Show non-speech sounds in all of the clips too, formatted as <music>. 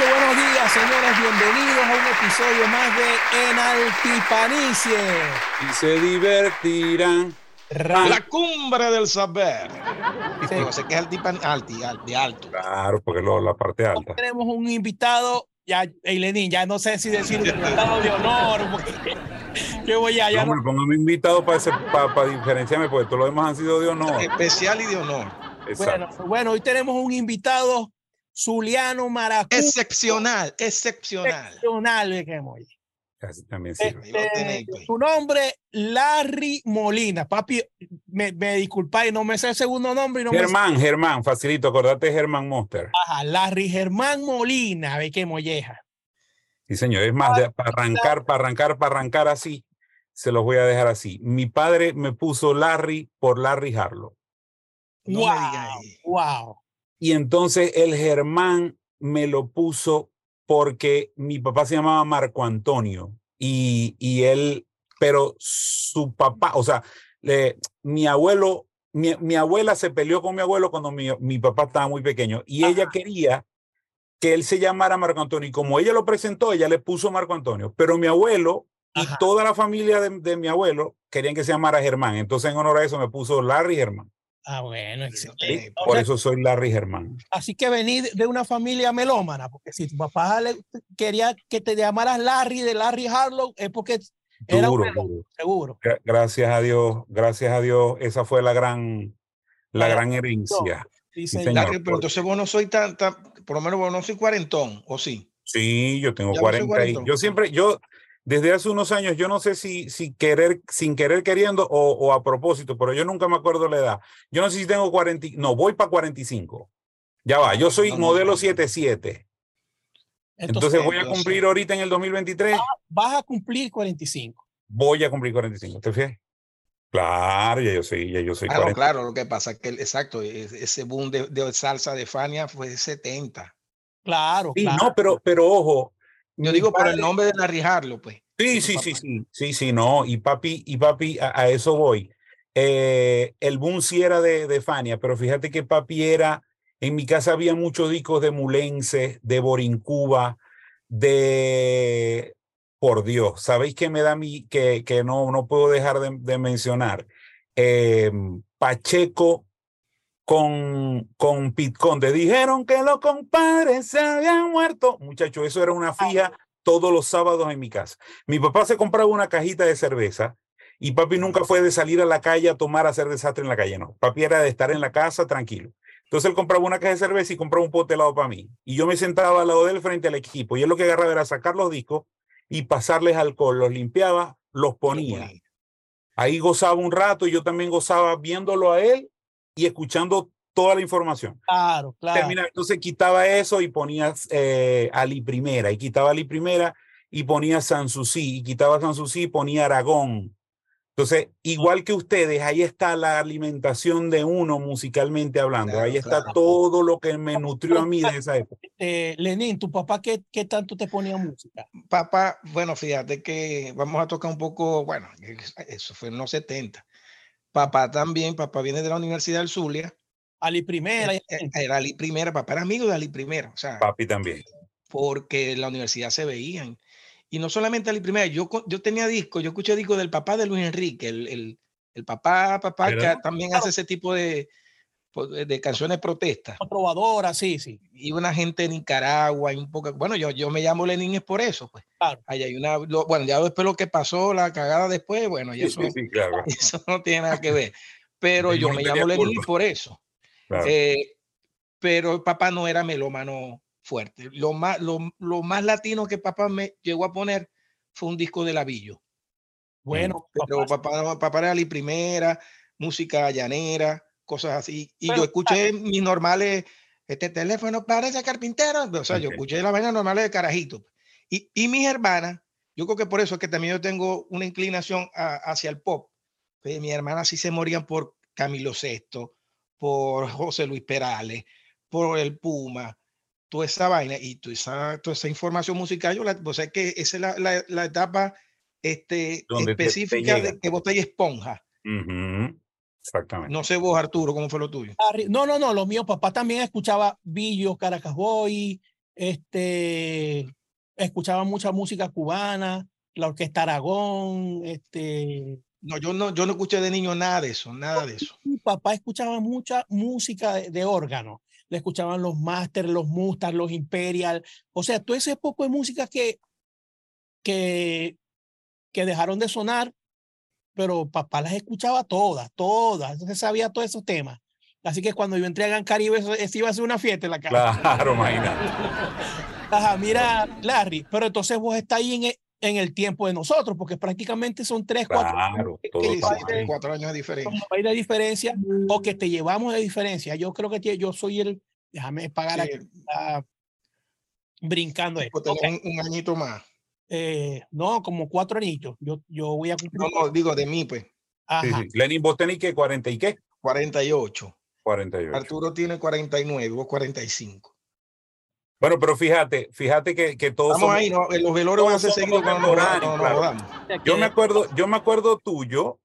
noches, buenos días, señores. Bienvenidos a un episodio más de Enaltipanicie. Y se divertirán. La cumbre del saber. Sí. sé que es altipan, alti, alti, alto. Claro, porque lo, la parte alta. Tenemos un invitado, ya, Eilenín, ya no sé si decir invitado de honor. Porque, que voy a, ya no, no. me pongo mi invitado para, ese, para, para diferenciarme, porque todos los demás han sido de honor. Especial y de honor. Bueno, bueno, hoy tenemos un invitado, Zuliano Maracú. Excepcional, excepcional. Excepcional, que muy. Casi también sirve. Este, su nombre, Larry Molina. Papi, me, me disculpáis, no me sé el segundo nombre. Y no Germán, me. Germán, facilito, acordate Germán Monster. Ajá, Larry Germán Molina, ve qué molleja. Sí, señor, es más, de, para arrancar, para arrancar, para arrancar así, se los voy a dejar así. Mi padre me puso Larry por Larry Harlow. No wow, wow. Y entonces el Germán me lo puso porque mi papá se llamaba Marco Antonio y, y él, pero su papá, o sea, le, mi abuelo, mi, mi, abuela se peleó con mi abuelo cuando mi, mi papá estaba muy pequeño y Ajá. ella quería que él se llamara Marco Antonio y como ella lo presentó, ella le puso Marco Antonio, pero mi abuelo y toda la familia de, de mi abuelo querían que se llamara Germán, entonces en honor a eso me puso Larry Germán. Ah, bueno, excelente. Sí, por eso soy Larry Germán. Así que vení de una familia melómana, porque si tu papá le quería que te llamaras Larry de Larry Harlow, es porque era duro, un melón, duro. seguro. Gracias a Dios, gracias a Dios, esa fue la gran, la Bueno, gran herencia. Sí, Sí, señor. Larry, pero entonces vos no soy tan, tan, por lo menos vos no soy cuarentón, ¿o sí? Sí, yo tengo Ya no soy 40 y cuarentón. yo siempre, yo desde hace unos años, yo no sé si, si querer, sin querer queriendo o, o a propósito, pero yo nunca me acuerdo la edad. Yo no sé si tengo 40, y- no, voy para 45. Ya va, yo soy No, no, modelo no. 77. Entonces, Entonces voy a cumplir ahorita en el 2023, vas a cumplir 45. voy a cumplir 45. ¿Te fijas? Claro, ya yo soy, ya yo soy Ah, no, 40. claro, lo que pasa es que, exacto, es- ese boom de, de salsa de Fania fue 70. Claro, Sí, claro. no, pero, pero ojo. Yo mi digo por el nombre de Larry Harlow, pues. Sí, sí, sí, sí, sí, sí, no, y papi, y papi, a, a eso voy. Eh, el boom sí era de, de Fania, pero fíjate que papi era, en mi casa había muchos discos de Mulense, de Borincuba, de, por Dios, ¿sabéis qué me da mí, que, que no, no puedo dejar de, de mencionar? Eh, Pacheco con, con Pit Conde. Dijeron que los compadres se habían muerto. Muchachos, eso era una fija todos los sábados en mi casa. Mi papá se compraba una cajita de cerveza y papi nunca fue de salir a la calle a tomar, a hacer desastre en la calle, no. Papi era de estar en la casa tranquilo. Entonces él compraba una caja de cerveza y compraba un pote helado para mí. Y yo me sentaba al lado de él frente al equipo. Y él lo que agarraba era sacar los discos y pasarles alcohol. Los limpiaba, los ponía. Ahí gozaba un rato y yo también gozaba viéndolo a él y escuchando toda la información. Claro, claro. Termina, entonces quitaba eso y ponía eh, Ali Primera, y quitaba Ali Primera y ponía Sanssouci, y quitaba Sanssouci y ponía Aragón. Entonces, igual que ustedes, ahí está la alimentación de uno musicalmente hablando. Claro, ahí está claro. todo lo que me nutrió a mí de esa época. Eh, Lenín, ¿tu papá qué, qué tanto te ponía música? Papá, bueno, fíjate que vamos a tocar un poco, bueno, eso fue en los 70. Papá también, papá viene de la Universidad del Zulia. Ali Primera. Eh, eh, Era Ali Primera, papá era amigo de Ali Primera, o sea, Papi también. porque en la universidad se veían. Y no solamente Ali Primera, yo, yo tenía discos, yo escuché discos del papá de Luis Enrique, el, el, el papá, papá que también hace ese tipo de, de canciones de protesta. Trovadora, sí, sí. Y una gente de Nicaragua y un poco, bueno, yo, yo me llamo Lenin es por eso, pues. Claro. Ahí hay una, lo- bueno, ya después lo que pasó, la cagada después, bueno, y Sí, eso, sí, sí, claro. <laughs> eso no tiene nada que ver. Pero Yo me llamo Lenin culpa. por eso. claro. Eh, pero papá no era melómano fuerte. Lo más, lo, lo más latino que papá me llegó a poner fue un disco de Lavillo. Bueno, Pero papá, papá, papá era la primera, música llanera, cosas así. Y yo escuché mis normales, este teléfono parece carpintero. O sea, yo Ok. escuché las vainas normales de carajito. Y, y mis hermanas, yo creo que por eso es que también yo tengo una inclinación a- hacia el pop. Pues, mis hermanas sí se morían por Camilo Sesto, por José Luis Perales, por el Puma, toda esa vaina y toda esa, toda esa información musical. Yo la, o sea, que esa es la, la- la etapa este, específica de que vos esponja. Ujú, Exactamente. No sé vos, Arturo, cómo fue lo tuyo. No, no, no, lo mío, papá también escuchaba Billo, Caracas Boy, este, escuchaba mucha música cubana, la Orquesta Aragón, este... No, yo no, yo no escuché de niño nada de eso, nada de eso. Mi papá escuchaba mucha música de, órgano. Le escuchaban los Masters, los Mustang, los Imperial. O sea, todo ese poco de música que, que, que dejaron de sonar, pero papá las escuchaba todas, todas. Entonces sabía todos esos temas. Así que cuando yo entré a Gran Caribe, eso, iba a ser una fiesta en la casa. Claro, imagínate. <laughs> Ajá, mira, Larry, pero entonces vos estás ahí en, e, en el tiempo de nosotros, porque prácticamente son tres, cuatro, claro, de, cuatro años de diferencia. de diferencia o que te llevamos de diferencia. Yo creo que yo soy el, déjame pagar aquí, brincando. Pues un, un, añito más. Eh, no, como cuatro añitos. Yo, yo voy a cumplir. No, no, digo de mí, pues. Ajá. Sí, sí. Lenin, ¿vos tenés que 40 y qué? 48. 48. Arturo tiene 49, vos 45. Bueno, pero fíjate, fíjate que, que todos Estamos ahí, no, los velorios van a ser seguidos con los claro. Yo me acuerdo, yo me acuerdo tuyo,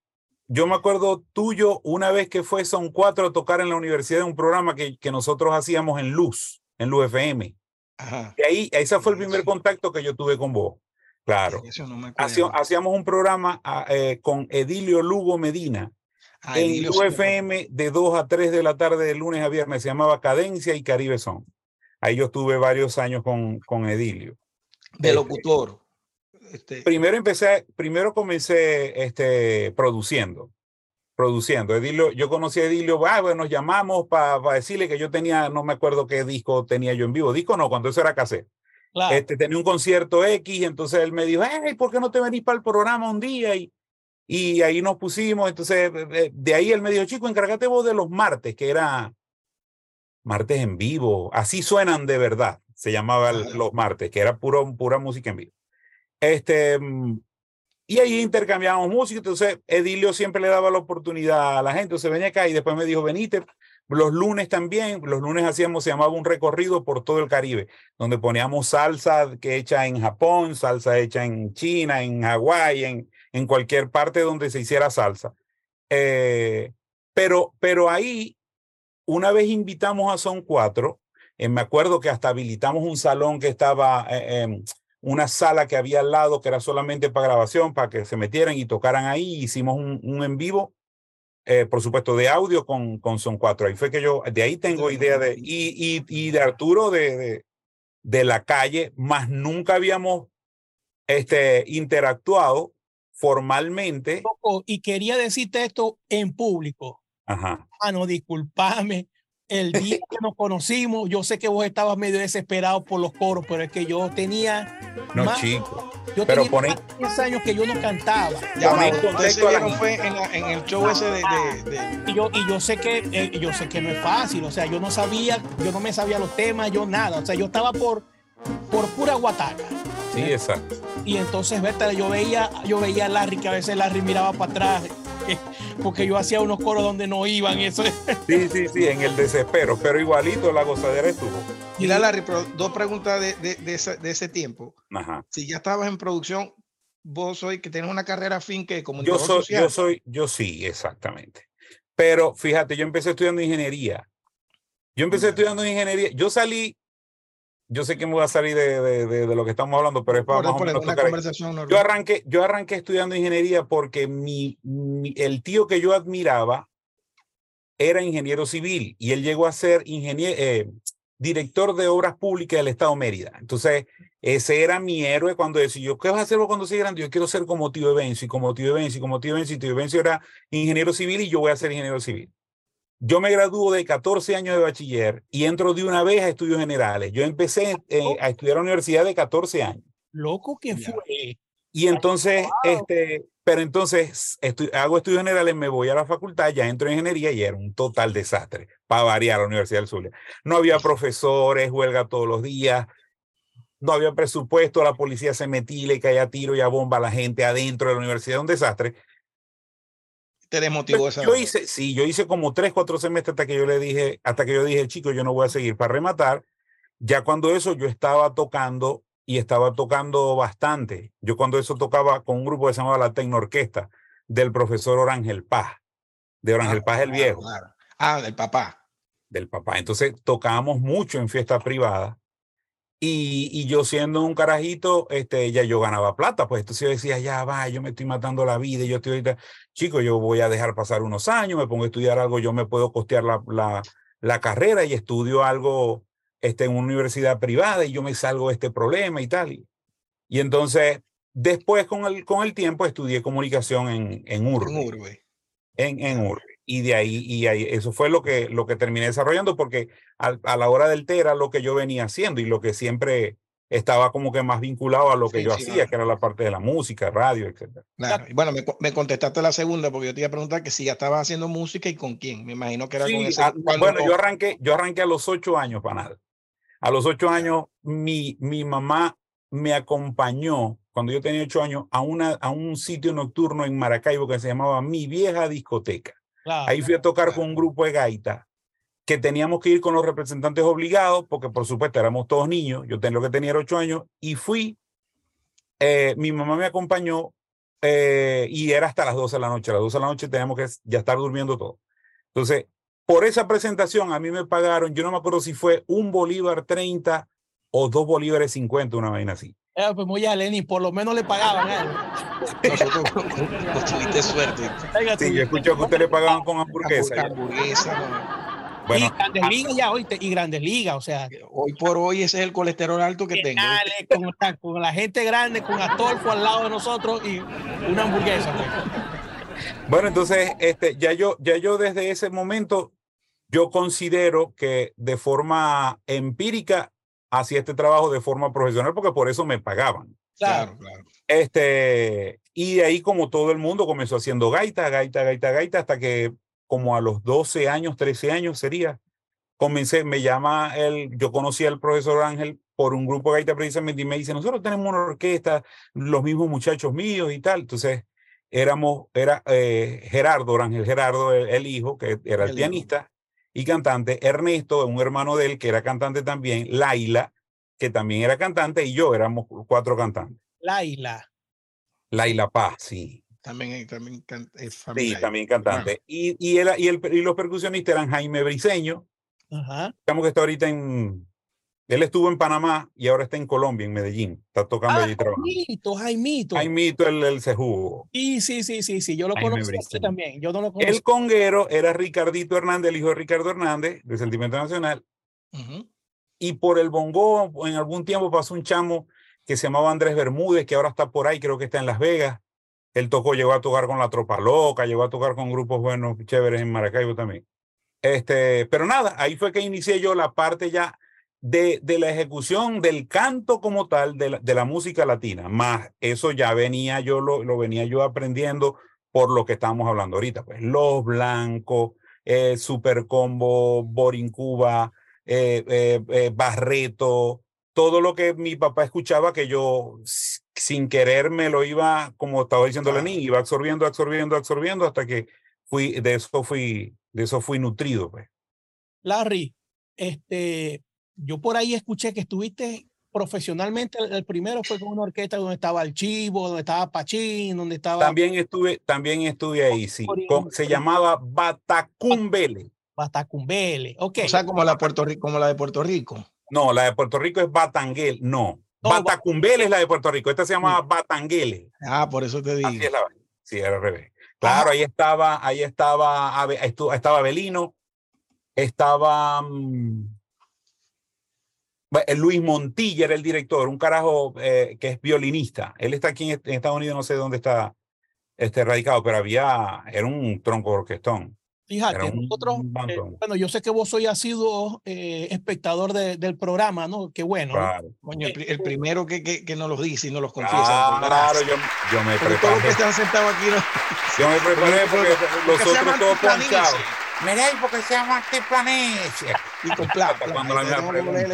yo me acuerdo tuyo una vez que fue Son Cuatro a tocar en la universidad de un programa que, que nosotros hacíamos en Luz, en Luz FM. Ajá. Y ahí, ese fue el primer contacto que yo tuve con vos. Claro. hacíamos un programa ah, eh, con Edilio Lugo Medina, en UFM de 2 a 3 de la tarde de lunes a viernes. Se llamaba Cadencia y Caribe Son. Ahí yo estuve varios años con, con Edilio. De este, locutor. Este... Primero empecé, primero comencé este, produciendo. Produciendo. Edilio, yo conocí a Edilio, ah, bueno, nos llamamos para decirle que yo tenía, no me acuerdo qué disco tenía yo en vivo. Disco no, cuando eso era cassette. Este, tenía un concierto X, entonces él me dijo, hey, ¿por qué no te venís para el programa un día? Y, y ahí nos pusimos, entonces de, ahí el medio chico, encárgate vos de los martes, que era martes en vivo, así suenan de verdad, se llamaba los martes, que era puro, pura música en vivo. Este, mm, y ahí intercambiábamos música, entonces Edilio siempre le daba la oportunidad a la gente, entonces venía acá y después me dijo, venite, los lunes también, los lunes hacíamos, se llamaba un recorrido por todo el Caribe, donde poníamos salsa que hecha en Japón, salsa hecha en China, en Hawái, en, en cualquier parte donde se hiciera salsa. Eh, pero, pero ahí, una vez invitamos a Son Cuatro, eh, me acuerdo que hasta habilitamos un salón que estaba, eh, una sala que había al lado que era solamente para grabación, para que se metieran y tocaran ahí. Hicimos un en vivo, por supuesto, de audio con, con Son Cuatro. Ahí fue que yo, de ahí tengo idea de, y, y, y de Arturo de, de, de, la calle, más nunca habíamos este, interactuado formalmente. Y quería decirte esto en público. Ajá. Ah, no, discúlpame. El día que nos conocimos, yo sé que vos estabas medio desesperado por los coros, pero es que yo tenía. No, chico. Yo pero tenía 10 años que yo no cantaba. Ya fue en, en, el show ese de. Y, yo, y yo sé que eh, yo sé que no es fácil. O sea, yo no sabía, yo no me sabía los temas, yo nada. O sea, yo estaba por, por pura guataca. Sí, exacto. Y entonces, vete, yo veía, yo veía a Larry, que a veces Larry miraba para atrás, porque yo hacía unos coros donde no iban, eso. Sí, sí, sí, en el desespero, pero igualito la gozadera estuvo. Mira, Larry, pero dos preguntas de, de, de, ese, de ese, tiempo. Ajá. Si ya estabas en producción, vos soy que tienes una carrera fin que como yo soy, Yo soy, yo sí, exactamente. Pero fíjate, yo empecé estudiando ingeniería. Yo empecé estudiando ingeniería. Yo salí yo sé que me voy a salir de, de, lo que estamos hablando, pero es para más o menos conversación Yo arranqué, yo arranqué estudiando ingeniería porque mi, el tío que yo admiraba era ingeniero civil y él llegó a ser ingeniero, eh, director de obras públicas del Estado Mérida. Entonces, ese era mi héroe cuando decía, yo, ¿qué vas a hacer cuando seas grande? Yo quiero ser como tío Evencio y como tío Evencio y como tío Evencio. Y tío Evencio era ingeniero civil y yo voy a ser ingeniero civil. Yo me graduó de 14 años de bachiller y entro de una vez a estudios generales. Yo empecé eh, a estudiar en la universidad de 14 años. Loco que fue. Y entonces, este, pero entonces hago estudios generales, me voy a la facultad, ya entro en ingeniería y era un total desastre para variar la Universidad del Zulia. No había profesores, huelga todos los días, no había presupuesto, la policía se metía y caía tiro y a bomba a la gente adentro de la universidad, un desastre te desmotivó esa. Yo hice, sí, yo hice como tres, cuatro semestres hasta que yo le dije, hasta que yo dije, chico, yo no voy a seguir para rematar. Ya cuando eso yo estaba tocando y estaba tocando bastante. Yo cuando eso tocaba con un grupo que se llamaba la Tecnoorquesta del profesor Orangel Paz, de Orangel Paz el Viejo. Ah, del papá. Del papá. Entonces tocábamos mucho en fiestas privadas Y, y, yo siendo un carajito, este, ya yo ganaba plata, pues entonces yo decía, ya va, yo me estoy matando la vida, yo estoy ahorita, chico, yo voy a dejar pasar unos años, me pongo a estudiar algo, yo me puedo costear la, la, la carrera y estudio algo este, en una universidad privada y yo me salgo de este problema y tal. Y, y entonces, después con el, con el tiempo, estudié comunicación en, en Urbe. En Urbe. En, en Urbe y de ahí, y ahí, eso fue lo que, lo que terminé desarrollando, porque a, a, la hora del té era lo que yo venía haciendo y lo que siempre estaba como que más vinculado a lo que Sí, yo sí, hacía, claro. que era la parte de la música, radio, etc. Claro. Y bueno, me, me contestaste la segunda porque yo te iba a preguntar que si ya estabas haciendo música y con quién. Me imagino que era con Sí, ese. a- cuando- bueno, yo arranqué, yo arranqué a los ocho años, panal. A los ocho años, mi, mi mamá me acompañó cuando yo tenía ocho años a, una, a un sitio nocturno en Maracaibo que se llamaba Mi Vieja Discoteca. Claro. Ahí fui a tocar con un grupo de gaita que teníamos que ir con los representantes obligados, porque por supuesto éramos todos niños, yo tenía lo que tenía era ocho años, y fui, eh, mi mamá me acompañó eh, y era hasta las 12 de la noche, a las 12 de la noche teníamos que ya estar durmiendo todo. Entonces, por esa presentación a mí me pagaron, yo no me acuerdo si fue un bolívar 30 o dos bolívares 50, una vaina así. Eh, pues muy a Lenin, por lo menos le pagaban a él. Nosotros tuviste suerte. Sí, yo escuché que ustedes le pagaban con hamburguesa. Hamburguesa, no. Bueno, y Grandes Ligas ya, oíste, y Grandes Ligas, o sea, Hoy por hoy ese es el colesterol alto que tengo. finales con, la- con la gente grande, con Astolfo al lado de nosotros y una hamburguesa. pues. Bueno, entonces, este, ya yo, ya yo desde ese momento, yo considero que de forma empírica hacía este trabajo de forma profesional porque por eso me pagaban. Claro. Claro. Este, y de ahí como todo el mundo comenzó haciendo gaita, gaita, gaita, gaita, hasta que como a los 12 años, 13 años sería, comencé, me llama el, yo conocí al profesor Ángel por un grupo de gaita precisamente y me dice, nosotros tenemos una orquesta, los mismos muchachos míos y tal. Entonces, éramos, era eh, Gerardo, Ángel Gerardo, el, el hijo, que era el, El hijo. Y cantante, Ernesto, un hermano de él que era cantante también, Laila, que también era cantante, y yo éramos cuatro cantantes. Laila. Laila Paz, sí. También, también can- es Sí, familia. también cantante. Y, y, él, y, el, y los percusionistas eran Jaime Briseño, Ajá. digamos que está ahorita en... Él estuvo en Panamá y ahora está en Colombia, en Medellín. Está tocando Ah, allí trabajando. Jaimito, Jaimito. Jaimito, el, el se jugó. Sí, sí, sí, sí, sí, yo lo Briceño. también. Yo no lo conocí. El conguero era Ricardito Hernández, el hijo de Ricardo Hernández, de Sentimiento Nacional. Ujú. Y por el bongo, en algún tiempo pasó un chamo que se llamaba Andrés Bermúdez, que ahora está por ahí, creo que está en Las Vegas. Él tocó, llegó a tocar con la Tropa Loca, llegó a tocar con grupos buenos, chéveres en Maracaibo también. Este, pero nada, ahí fue que inicié yo la parte ya de, de la ejecución del canto como tal de la, de la música latina. Más eso ya venía yo, lo, lo venía yo aprendiendo por lo que estamos hablando ahorita. Pues Los Blancos, eh, Super Combo, Borincuba, eh, eh, eh, Barreto, todo lo que mi papá escuchaba que yo sin querer me lo iba, como estaba diciendo Claro. Lenín, iba absorbiendo, absorbiendo, absorbiendo hasta que fui, de eso fui, de eso fui nutrido. Pues. Larry, este, yo por ahí escuché que estuviste profesionalmente, el, primero fue con una orquesta donde estaba el Chivo, donde estaba Pachín, donde estaba También estuve, también estuve ahí, sí. Con- se llamaba Batacumbele. Batacumbele. Ok. O sea, como la, Puerto Rico, como la de Puerto Rico. No, la de Puerto Rico es Batanguel, no. No, Batacumbele es la de Puerto Rico. Esta se llamaba Batanguele. Ah, por eso te digo. Así es la vaina. Sí, era al revés. Claro, ahí estaba, ahí estaba, estaba Belino, estaba mm, Luis Montilla, era el director, un carajo eh, que es violinista. Él está aquí en, est- en Estados Unidos, no sé dónde está este, radicado, pero había, era un tronco de orquestón. Fíjate, un nosotros, eh, bueno, yo sé que vos soy asiduo eh, espectador de- del programa, ¿no? Qué bueno. ¿no? Claro, Coño, el, pri- el primero que, que, que nos los dice y nos los confiesa. claro yo, yo me Porque todos los que preparé. están sentados aquí no. Yo me preparé porque los Porque otros todos ponchados. Mira, ¿y por qué se llama Tiplanice? Y con plata. Cuando la me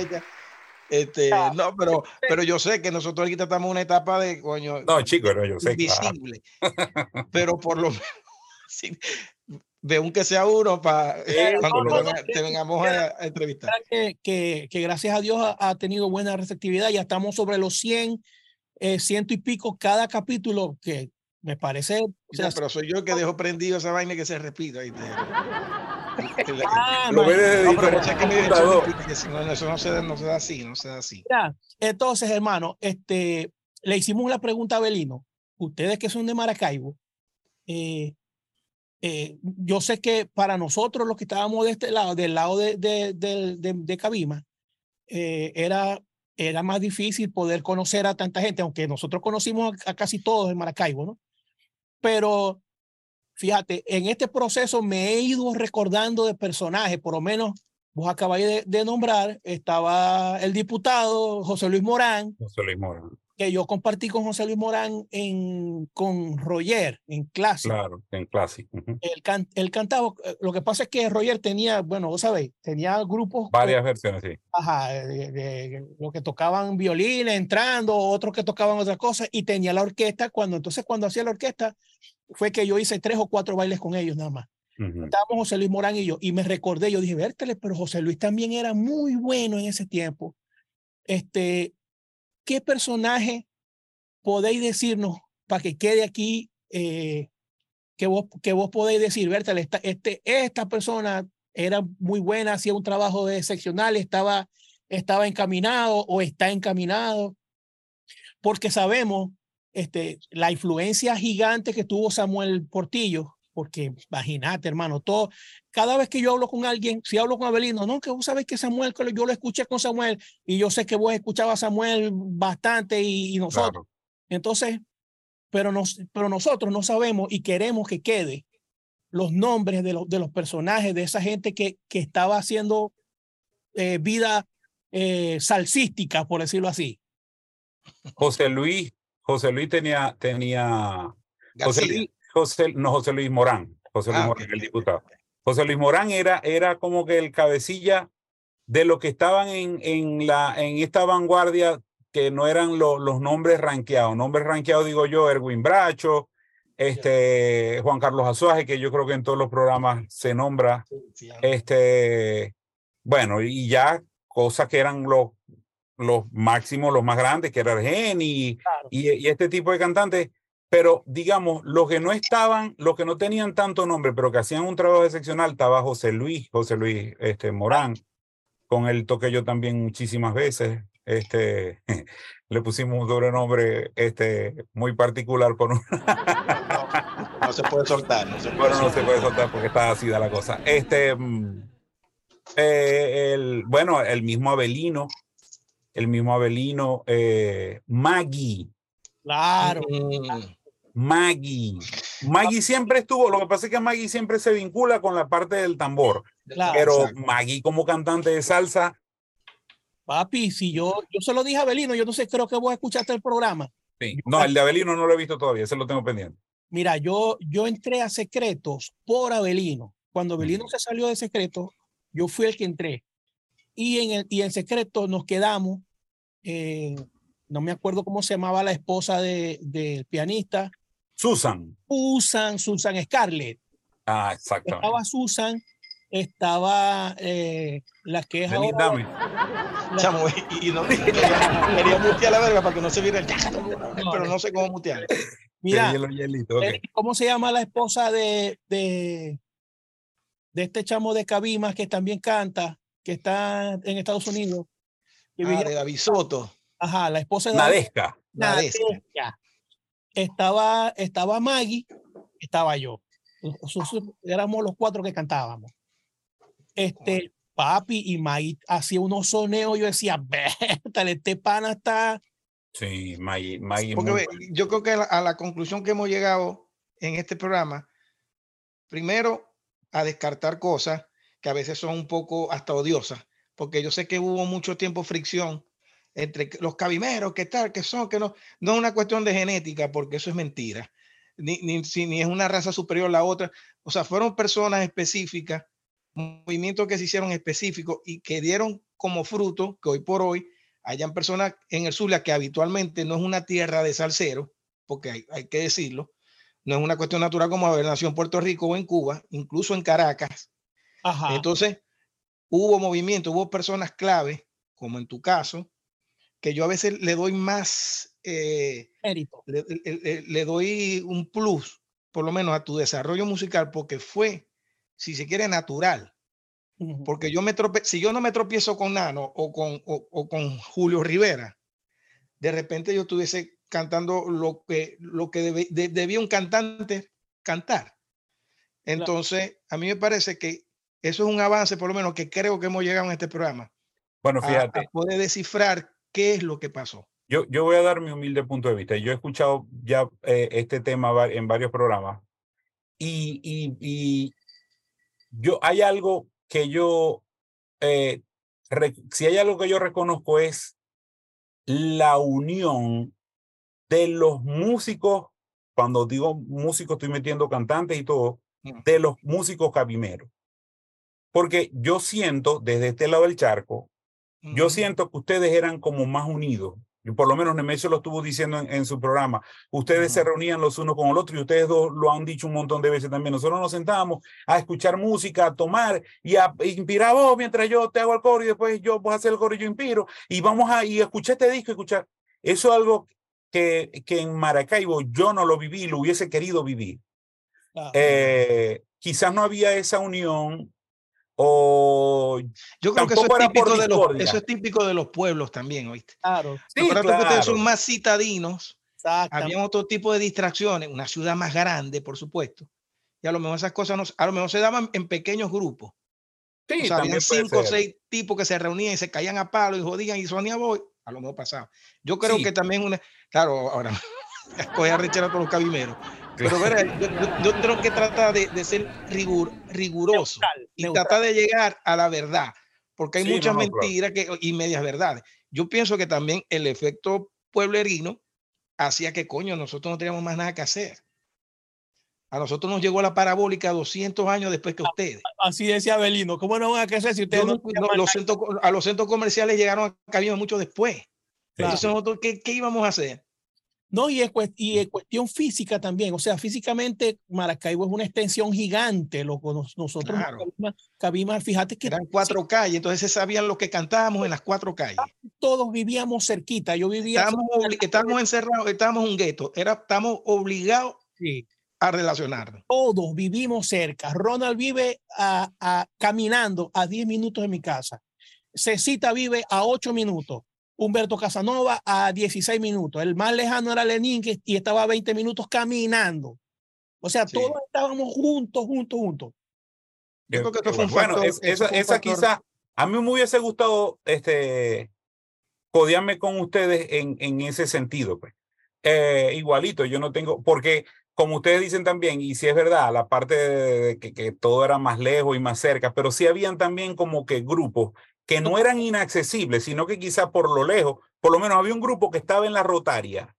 Este, Ah, no, pero, pero yo sé que nosotros estamos en una etapa de coño No, chicos, no, yo sé. claro. invisible. Pero por lo menos <laughs> sí, de un que sea uno para Sí, cuando no, te, no, venga- no, te vengamos a, a entrevistar. que, que, que gracias a Dios ha, ha tenido buena receptividad. Ya estamos sobre los 100, eh, ciento y pico cada capítulo, que me parece. O sea, pero soy yo el que dejo prendido esa vaina que se repita. ¿viste? <laughs> Ah, Lo ve desde No, pero diferente es que me computador. que si no, eso no se, da- no se da así, no se da así. Ya, Entonces, hermano, este, le hicimos la pregunta a Belino. Ustedes que son de Maracaibo, eh, eh, yo sé que para nosotros los que estábamos de este lado, del lado de, de, de, de- de Cabima, eh, era, era más difícil poder conocer a tanta gente, aunque nosotros conocimos a, a casi todos en Maracaibo, ¿no? Pero fíjate, en este proceso me he ido recordando de personajes, por lo menos vos acabáis de, nombrar, estaba el diputado José Luis Morán, José Luis Morán. Que yo compartí con José Luis Morán en, con Roger en clase. Claro, en clásico. ujú. Él, can- él cantaba, eh, lo que pasa es que Roger tenía, bueno, vos sabéis, tenía grupos con- Varias versiones, sí. ajá, de, de- lo que tocaban violines entrando, otros que tocaban otras cosas, y tenía la orquesta. Cuando entonces, cuando hacía la orquesta, fue que yo hice tres o cuatro bailes con ellos nada más. Ujú. Estábamos José Luis Morán y yo, y me recordé, yo dije, vértele, pero José Luis también era muy bueno en ese tiempo. Este, ¿qué personaje podéis decirnos para que quede aquí eh, que, vos, que vos podéis decir, vértele, esta, este, esta persona era muy buena, hacía un trabajo de seccional, estaba, estaba encaminado o está encaminado? Porque sabemos este, la influencia gigante que tuvo Samuel Portillo, porque imagínate, hermano, todo, cada vez que yo hablo con alguien, si hablo con Abelino, no, que vos sabés que Samuel, que yo lo escuché con Samuel y yo sé que vos escuchabas a Samuel bastante y, y nosotros. Claro. Entonces, pero, nos, pero nosotros no sabemos y queremos que quede los nombres de los, de los personajes, de esa gente que, que estaba haciendo eh, vida eh, salsística, por decirlo así. José Luis, José Luis tenía, tenía José. Luis, José, no, José Luis Morán, José Luis Ah, Morán, el diputado. José Luis Morán era, era como que el cabecilla de lo que estaban en, en, la, en esta vanguardia que no eran lo- los nombres ranqueados. Nombres ranqueados, digo yo, Erwin Bracho, este, Juan Carlos Azuaje, que yo creo que en todos los programas se nombra. Este, bueno, y ya cosas que eran los, los máximos, los más grandes, que era Argeni Claro. y, y este tipo de cantantes, pero digamos, los que no estaban, los que no tenían tanto nombre, pero que hacían un trabajo excepcional, estaba José Luis, José Luis este, Morán, con él toqué yo también muchísimas veces. Este, <laughs> le pusimos un sobrenombre este, muy particular con un, No se puede soltar, no se puede bueno, no se soltar. puede soltar porque está así da la cosa. Este, mm, eh, el, bueno, el mismo Abelino, el mismo Abelino, eh, Maggie, Claro. Mm, Maggie. Maggie siempre estuvo, lo que pasa es que Maggie siempre se vincula con la parte del tambor, Claro. pero exacto. Maggie como cantante de salsa, Papi, si yo, yo se lo dije a Belino, yo no sé, creo que vos escuchaste el programa. sí. no, el de Abelino no lo he visto todavía, ese lo tengo pendiente. Mira, yo, yo entré a secretos por Abelino. Cuando Abelino se salió de secretos, yo fui el que entré. Y en, el, y en secreto nos quedamos, eh, no me acuerdo cómo se llamaba la esposa de- del pianista, Susan. Susan, Susan Scarlett. Ah, exactamente. Estaba Susan, estaba eh, la que es Denis ahora- Dame. la- Chamo, y, y no quería, quería mutear la verga para que no se viera el pero no sé cómo mutear. mira. Eh, ¿Cómo se llama la esposa de, de, de este chamo de Cabimas que también canta, que está en Estados Unidos? Que Ah, vivía- de David Soto. ajá, la esposa de Nadesca. Nadesca. Estaba, estaba Maggie, estaba yo. Nosotros éramos los cuatro que cantábamos. Este, papi y Maggie hacía unos soneos. Yo decía, vértale, este pana está. Sí, Maggie. Maggie Porque muy yo creo que a la, a la conclusión que hemos llegado en este programa, primero a descartar cosas que a veces son un poco hasta odiosas, porque yo sé que hubo mucho tiempo fricción entre los cabimeros, que tal, que son, que no. No es una cuestión de genética, porque eso es mentira. Ni, ni, si- ni es una raza superior a la otra. O sea, fueron personas específicas, movimientos que se hicieron específicos y que dieron como fruto que hoy por hoy hayan personas en el Zulia que habitualmente no es una tierra de salsero, porque hay, hay que decirlo, no es una cuestión natural como haber nacido en Puerto Rico o en Cuba, incluso en Caracas. Ajá. Entonces, hubo movimiento, hubo personas clave, como en tu caso, que yo a veces le doy más, eh, mérito. le, le- le- doy un plus, por lo menos a tu desarrollo musical, porque fue si se quiere, natural. Porque yo me si yo no me tropiezo con Nano o con, o, con Julio Rivera, de repente yo estuviese cantando lo que, lo que debía un cantante cantar. Entonces, a mí me parece que eso es un avance, por lo menos, que creo que hemos llegado en este programa. Bueno, fíjate. A, poder descifrar qué es lo que pasó. Yo, yo voy a dar mi humilde punto de vista. Yo he escuchado ya eh, este tema en varios programas y, y, y, yo hay algo que yo, eh, si hay algo que yo reconozco es la unión de los músicos, cuando digo músicos estoy metiendo cantantes y todo, mm. de los músicos cabimeros. Porque yo siento desde este lado del charco, yo siento que ustedes eran como más unidos por lo menos Nemesio lo estuvo diciendo en, su programa, ustedes se reunían los unos con el otro y ustedes dos lo han dicho un montón de veces también. Nosotros nos sentábamos a escuchar música, a tomar y a inspirar vos mientras yo te hago el coro y después yo voy a hacer el coro y yo inspiro y vamos a y escuchar este disco, escuchar. Eso es algo que, que en Maracaibo yo no lo viví, lo hubiese querido vivir. Eh, quizás no había esa unión o yo creo que eso es, típico de los, eso es típico de los pueblos también, ¿oíste? Claro. Sí, claro. que ustedes son más citadinos. Había otro tipo de distracciones, una ciudad más grande, por supuesto. Y a lo mejor esas cosas no, a lo mejor se daban en pequeños grupos. Sí, o sea, habían cinco o seis tipos que se reunían y se caían a palo y jodían y sonía voy. A lo mejor pasaba. Yo creo que también una, claro, ahora coge a rechar a todos los cabimeros. Pero yo, creo que trata de, ser rigur, riguroso y trata de llegar a la verdad, porque hay muchas mentiras que, y medias verdades. Yo pienso que también el efecto pueblerino hacía que, coño, nosotros no teníamos más nada que hacer. A nosotros nos llegó la parabólica 200 años después que ustedes. Así decía Belino. ¿Cómo no van a hacer si ustedes no, los centros, A los centros comerciales llegaron a cabina mucho después. Entonces, nosotros, ¿qué, ¿qué íbamos a hacer? No, y es, y es cuestión física también. O sea, físicamente Maracaibo es una extensión gigante. Lo, nosotros, claro. fíjate que. Eran cuatro calles, entonces se sabían lo que cantábamos en las cuatro calles. Todos vivíamos cerquita. Yo vivía. Estábamos, encerrados, estábamos en un gueto. Era, estamos obligados a relacionarnos. Todos vivimos cerca. Ronald vive a, a, caminando a 10 minutos de mi casa. Cecita vive a 8 minutos. Humberto Casanova a 16 minutos. El más lejano era Lenin que, y estaba a 20 minutos caminando. O sea, todos estábamos juntos, juntos, juntos. Yo creo que eso fue un bueno, esa, esa quizá, a mí me hubiese gustado este, codiarme con ustedes en, en ese sentido. Pues. Eh, igualito, yo no tengo, porque como ustedes dicen también, y si es verdad, la parte de, que, que, todo era más lejos y más cerca, pero sí habían también como que grupos que no eran inaccesibles, sino que quizá por lo lejos, por lo menos había un grupo que estaba en la rotaria.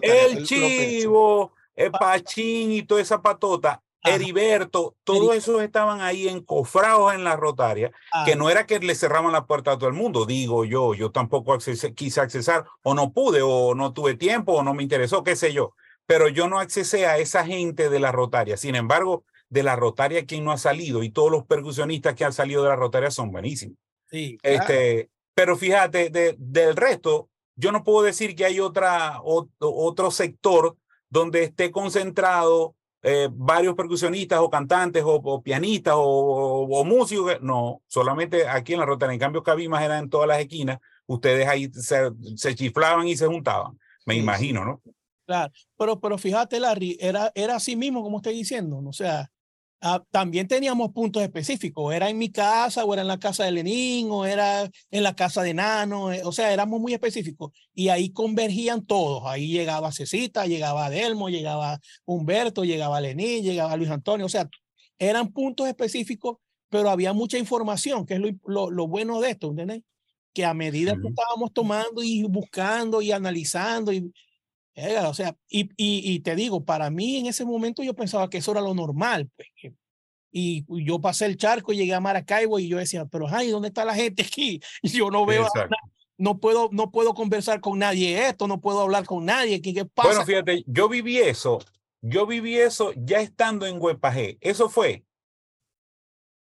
el, Chivo, el Pachín y toda esa patota, Heriberto, todos esos estaban ahí encofrados en la rotaria, que ah. no era que le cerraban la puerta a todo el mundo, digo yo, yo tampoco quise accesar, o no pude, o no tuve tiempo, o no me interesó, qué sé yo, pero yo no accesé a esa gente de la rotaria. Sin embargo, de la rotaria, quien no ha salido, y todos los percusionistas que han salido de la rotaria son buenísimos. Este, pero fíjate, de, del resto, yo no puedo decir que hay otra, otro sector donde esté concentrado eh, varios percusionistas o cantantes o, pianistas o, músicos. No, solamente aquí en la Rotaria. En cambio, Cabimas era en todas las esquinas. Ustedes ahí se, se chiflaban y se juntaban. Me imagino, ¿no? Claro, pero, pero fíjate, Larry, era, era así mismo, como estoy diciendo. O sea, Ah, también teníamos puntos específicos, era en mi casa, o era en la casa de Lenín, o era en la casa de Nano, eh, o sea, éramos muy específicos y ahí convergían todos. Ahí llegaba Cecita, llegaba Adelmo, llegaba Humberto, llegaba Lenín, llegaba Luis Antonio, o sea, eran puntos específicos, pero había mucha información, que es lo, lo, bueno de esto, ¿entendés? Que a medida que estábamos tomando y buscando y analizando y o sea, y, y, te digo, para mí en ese momento yo pensaba que eso era lo normal. Pues, y yo pasé el charco y llegué a Maracaibo y yo decía, pero ay, ¿dónde está la gente aquí? <laughs> Yo no veo, no puedo, no puedo conversar con nadie esto, no puedo hablar con nadie. ¿Qué, qué pasa? Bueno, fíjate, yo viví eso, yo viví eso ya estando en Huepajé. Eso fue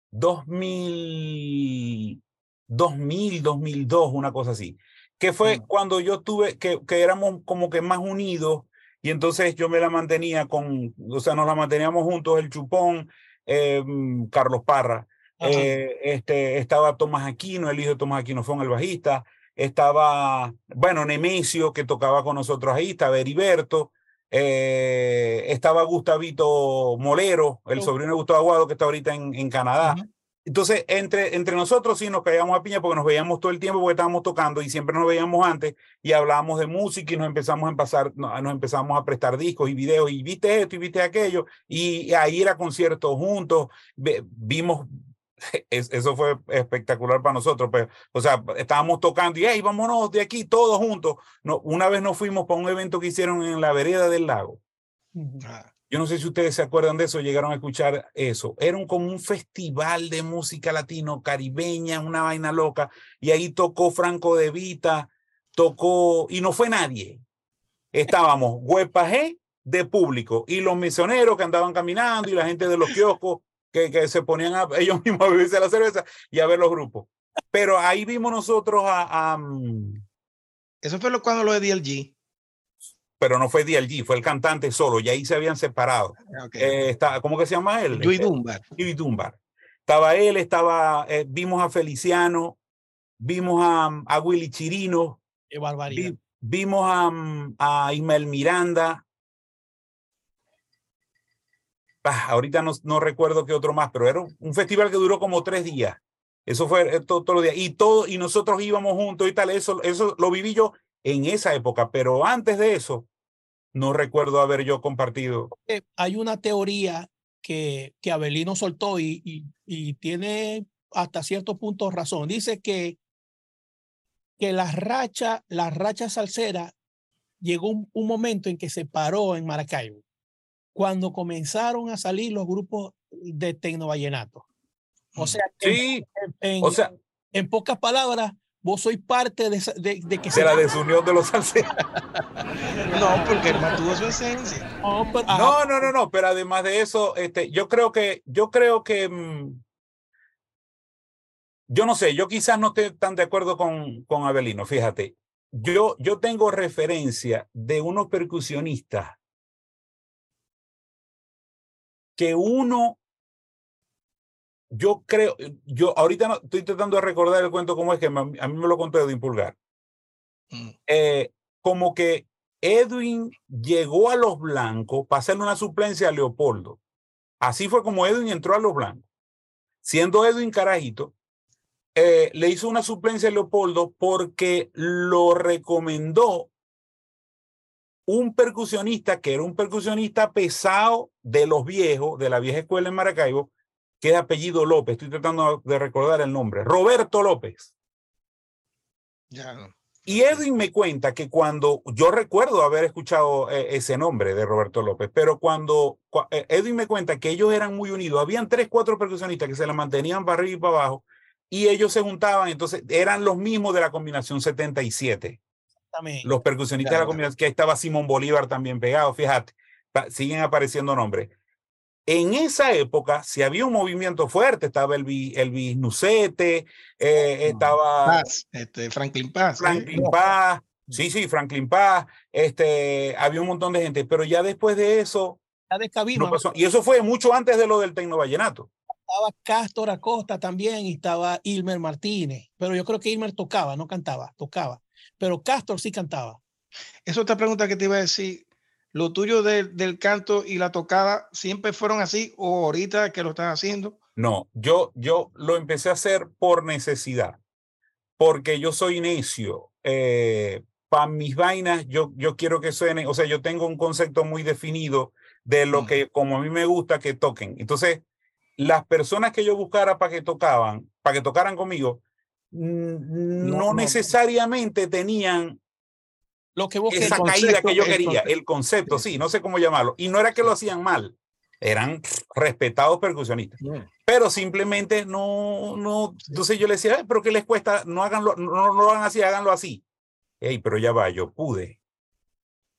2000, 2000, 2002, una cosa así que fue cuando yo tuve, que, que éramos como que más unidos y entonces yo me la mantenía con, o sea, nos la manteníamos juntos, el Chupón, em, Carlos Parra, eh, este, estaba Tomás Aquino, el hijo de Tomás Aquino fue el bajista, estaba, bueno, Nemesio, que tocaba con nosotros ahí, estaba Heriberto, eh, estaba Gustavito Molero, el sobrino de Gustavo Aguado, que está ahorita en, en Canadá. Entonces, entre, entre nosotros sí nos caíamos a piña porque nos veíamos todo el tiempo porque estábamos tocando y siempre nos veíamos antes y hablábamos de música y nos empezamos a empezar, nos empezamos a prestar discos y videos y viste esto y viste aquello y ahí era conciertos juntos, vimos, <laughs> eso fue espectacular para nosotros, pero, pues, o sea, estábamos tocando y, hey, vámonos de aquí todos juntos. No, una vez nos fuimos para un evento que hicieron en la vereda del lago. Yo no sé si ustedes se acuerdan de eso, llegaron a escuchar eso. Era un, como un festival de música latino caribeña, una vaina loca, y ahí tocó Franco de Vita, tocó, y no fue nadie. Estábamos huepaje de público y los misioneros que andaban caminando y la gente de los kioscos que, que se ponían a, <laughs> ellos mismos a beberse la cerveza y a ver los grupos. Pero ahí vimos nosotros a... Mm, eso fue lo, cuando lo de DLG pero no fue DLG, fue el cantante solo, y ahí se habían separado. Ah, eh, está, ¿Cómo que se llama él? Luis este, Dunbar. Luis Dunbar. Estaba él, estaba, eh, vimos a Feliciano, vimos a, a Willy Chirino. Qué barbaridad. vimos a, a Ismael Miranda. Ah, ahorita no, no, recuerdo qué otro más, pero era un festival que duró como tres días. Eso fue eh, todo, todos los días. Y, todo, y nosotros íbamos juntos y tal. Eso, eso lo viví yo en esa época, pero antes de eso, no recuerdo haber yo compartido. Eh, hay una teoría que, que Abelino soltó y, y, tiene hasta cierto punto razón. Dice que, que la racha, la racha salsera llegó un, momento en que se paró en Maracaibo, cuando comenzaron a salir los grupos de tecno vallenato. O mm. sea, sí, o sea, en pocas palabras, vos sois parte de, de, de que de la desunión de los salseros. <laughs> no, porque él mantuvo su esencia. No, no, no, no, pero además de eso, este, yo creo que, yo creo que, mm, yo no sé, yo quizás no esté tan de acuerdo con, con Abelino, fíjate. Yo, yo tengo referencia de unos percusionistas que uno yo creo, yo ahorita no, estoy tratando de recordar el cuento cómo es que a mí me lo contó Edwin Pulgar. Mm. Eh, como que Edwin llegó a los blancos para hacerle una suplencia a Leopoldo. Así fue como Edwin entró a los blancos. Siendo Edwin carajito, eh, le hizo una suplencia a Leopoldo porque lo recomendó un percusionista que era un percusionista pesado de los viejos, de la vieja escuela en Maracaibo, que apellido López, estoy tratando de recordar el nombre, Roberto López. Ya. Y Edwin me cuenta que cuando, yo recuerdo haber escuchado eh, ese nombre de Roberto López, pero cuando eh, Edwin me cuenta que ellos eran muy unidos, habían tres, cuatro percusionistas que se la mantenían para arriba y para abajo, y ellos se juntaban, entonces eran los mismos de la combinación 77. Los percusionistas de la combinación, que estaba Simón Bolívar también pegado, fíjate, siguen apareciendo nombres. En esa época, si había un movimiento fuerte, estaba Elvis, Elvis Nucete, eh, estaba este, Franklin Paz. Franklin Paz, sí, sí, Franklin Paz, este, había un montón de gente, pero ya después de eso, ya no pasó. Y eso fue mucho antes de lo del Tecno Vallenato. Estaba Castor Acosta también y estaba Ilmer Martínez, pero yo creo que Ilmer tocaba, no cantaba, tocaba, pero Castor sí cantaba. Es otra pregunta que te iba a decir lo tuyo del canto y la tocada siempre fueron así o ahorita que lo están haciendo? No, yo, yo lo empecé a hacer por necesidad, porque yo soy necio. Eh, para mis vainas, yo, yo quiero que suene, o sea, yo tengo un concepto muy definido de lo que, como a mí me gusta que toquen. Entonces, las personas que yo buscara para que tocaban, para que tocaran conmigo, no, necesariamente tenían lo que Esa caída que yo quería, el concepto, sí, no sé cómo llamarlo. Y no era que lo hacían mal, eran respetados percusionistas. Pero simplemente no, no, entonces yo le decía, pero ¿qué les cuesta? No haganlo, no, no lo hagan así, háganlo así. Ey, pero ya va, yo pude.